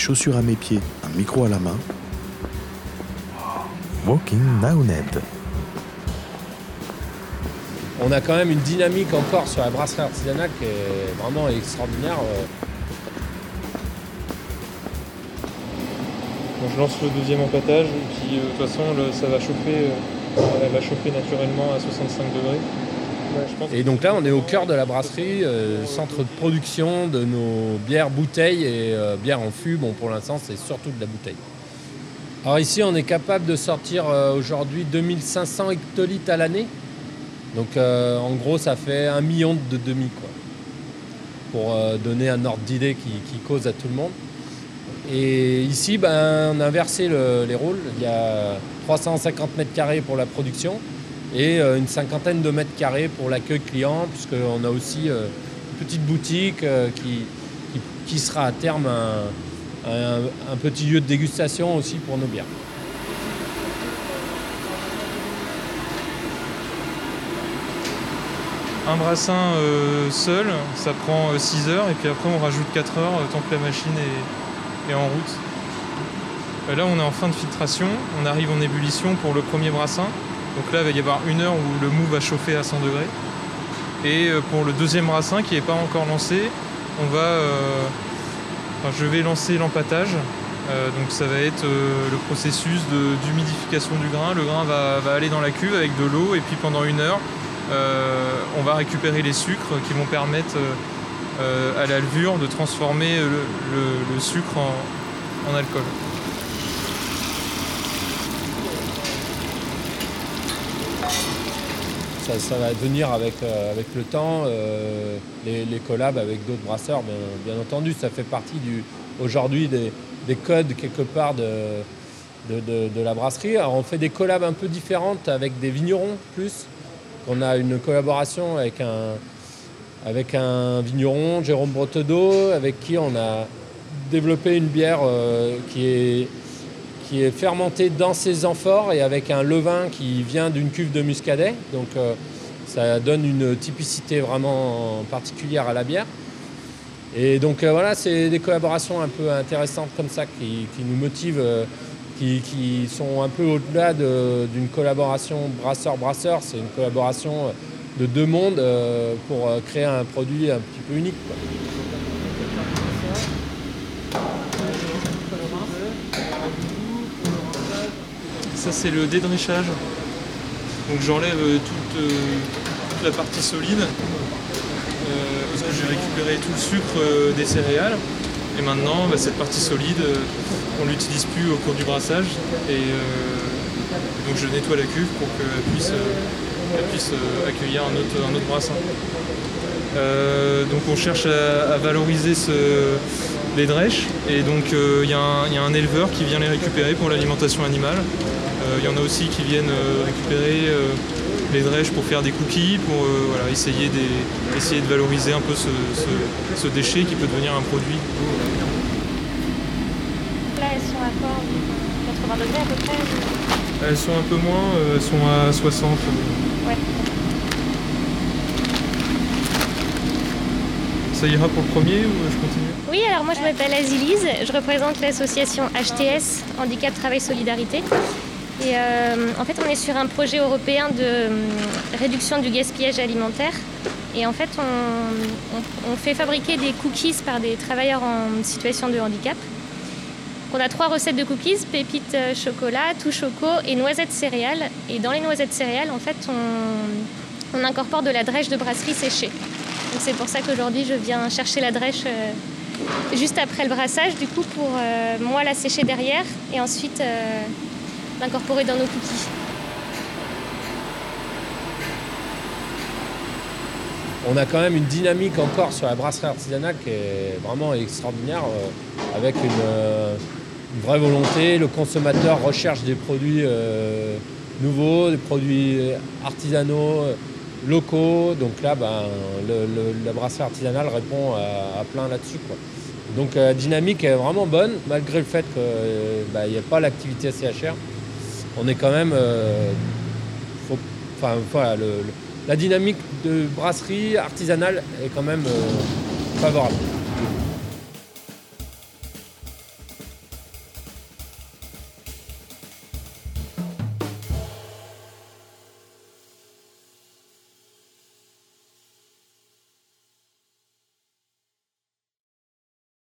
chaussures à mes pieds, un micro à la main. Walking Ned. On a quand même une dynamique encore sur la brasserie artisanale qui est vraiment extraordinaire. je lance le deuxième empâtage et puis euh, de toute façon ça va chauffer, euh, elle va chauffer naturellement à 65 degrés. Et donc là, on est au cœur de la brasserie, euh, centre de production de nos bières bouteilles et bières en fût. Bon, pour l'instant, c'est surtout de la bouteille. Alors ici, on est capable de sortir aujourd'hui 2500 hectolitres à l'année. Donc en gros, ça fait un million de demi, quoi. Pour donner un ordre d'idée qui cause à tout le monde. Et ici, ben, on a inversé les rôles. Il y a 350 mètres carrés pour la production et euh, une cinquantaine de mètres carrés pour l'accueil client, puisqu'on a aussi euh, une petite boutique euh, qui, sera à terme un, petit lieu de dégustation aussi pour nos bières. Un brassin seul, ça prend 6 heures et puis après on rajoute 4 heures tant que la machine est, en route. Là, on est en fin de filtration, on arrive en ébullition pour le premier brassin. Donc là, il va y avoir une heure où le mou va chauffer à 100 degrés. Et euh, pour le deuxième brassin qui n'est pas encore lancé, on va, euh, je vais lancer l'empâtage. donc ça va être le processus d'humidification du grain. Le grain va, aller dans la cuve avec de l'eau et puis pendant une heure, on va récupérer les sucres qui vont permettre euh, à la levure de transformer le, sucre en, alcool. Ça, va venir avec, euh, avec le temps, euh, les, collabs avec d'autres brasseurs, bien, entendu. Ça fait partie du, aujourd'hui des, codes quelque part de, de, la brasserie. Alors on fait des collabs un peu différentes avec des vignerons plus. On a une collaboration avec un, avec un vigneron, Jérôme Bretedeau, avec qui on a développé une bière euh, qui, est, qui est fermentée dans ses amphores et avec un levain qui vient d'une cuve de muscadet. Donc euh, ça donne une typicité vraiment particulière à la bière. Et donc euh, voilà, c'est des collaborations un peu intéressantes comme ça qui, nous motivent, qui, qui, sont un peu au-delà d'une collaboration brasseur-brasseur. C'est une collaboration de deux mondes euh, pour euh, créer un produit un petit peu unique. Ça c'est le dédrichage. Donc j'enlève euh, toute, la partie solide parce que j'ai récupéré tout le sucre des céréales. Et maintenant bah, cette partie solide on l'utilise plus au cours du brassage. Et donc je nettoie la cuve pour qu'elle puisse euh, accueillir un autre, brassin. Euh, donc on cherche à, valoriser les drèches et donc euh, il y, a un éleveur qui vient les récupérer pour l'alimentation animale. Il y en a aussi qui viennent récupérer les drèches pour faire des cookies, pour essayer, de valoriser un peu ce, déchet qui peut devenir un produit. Là elles sont à 80 degrés à peu près Elles sont un peu moins, elles sont à 60. Ça ira pour le premier ou je continue? Oui, alors moi je m'appelle Azilise, je représente l'association HTS, Handicap Travail Solidarité. Euh, en fait, on est sur un projet européen de euh, réduction du gaspillage alimentaire. Et en fait, on, fait fabriquer des cookies par des travailleurs en situation de handicap. On a trois recettes de cookies, pépites euh, chocolat, tout choco et noisettes céréales. Et dans les noisettes céréales, en fait, on, incorpore de la drèche de brasserie séchée. c'est pour ça qu'aujourd'hui, je viens chercher la drèche juste après le brassage, du coup, pour moi la sécher derrière et ensuite l'incorporer dans nos cookies. on a quand même une dynamique encore sur la brasserie artisanale qui est vraiment extraordinaire, avec une, une vraie volonté. Le consommateur recherche des produits euh, nouveaux, des produits artisanaux, locaux. Donc là, ben, la brasserie artisanale répond à, plein là-dessus. Donc la dynamique est vraiment bonne, malgré le fait qu'il ben, n'y a pas l'activité CHR. On est quand même. Euh, enfin, la dynamique de brasserie artisanale est quand même euh, favorable.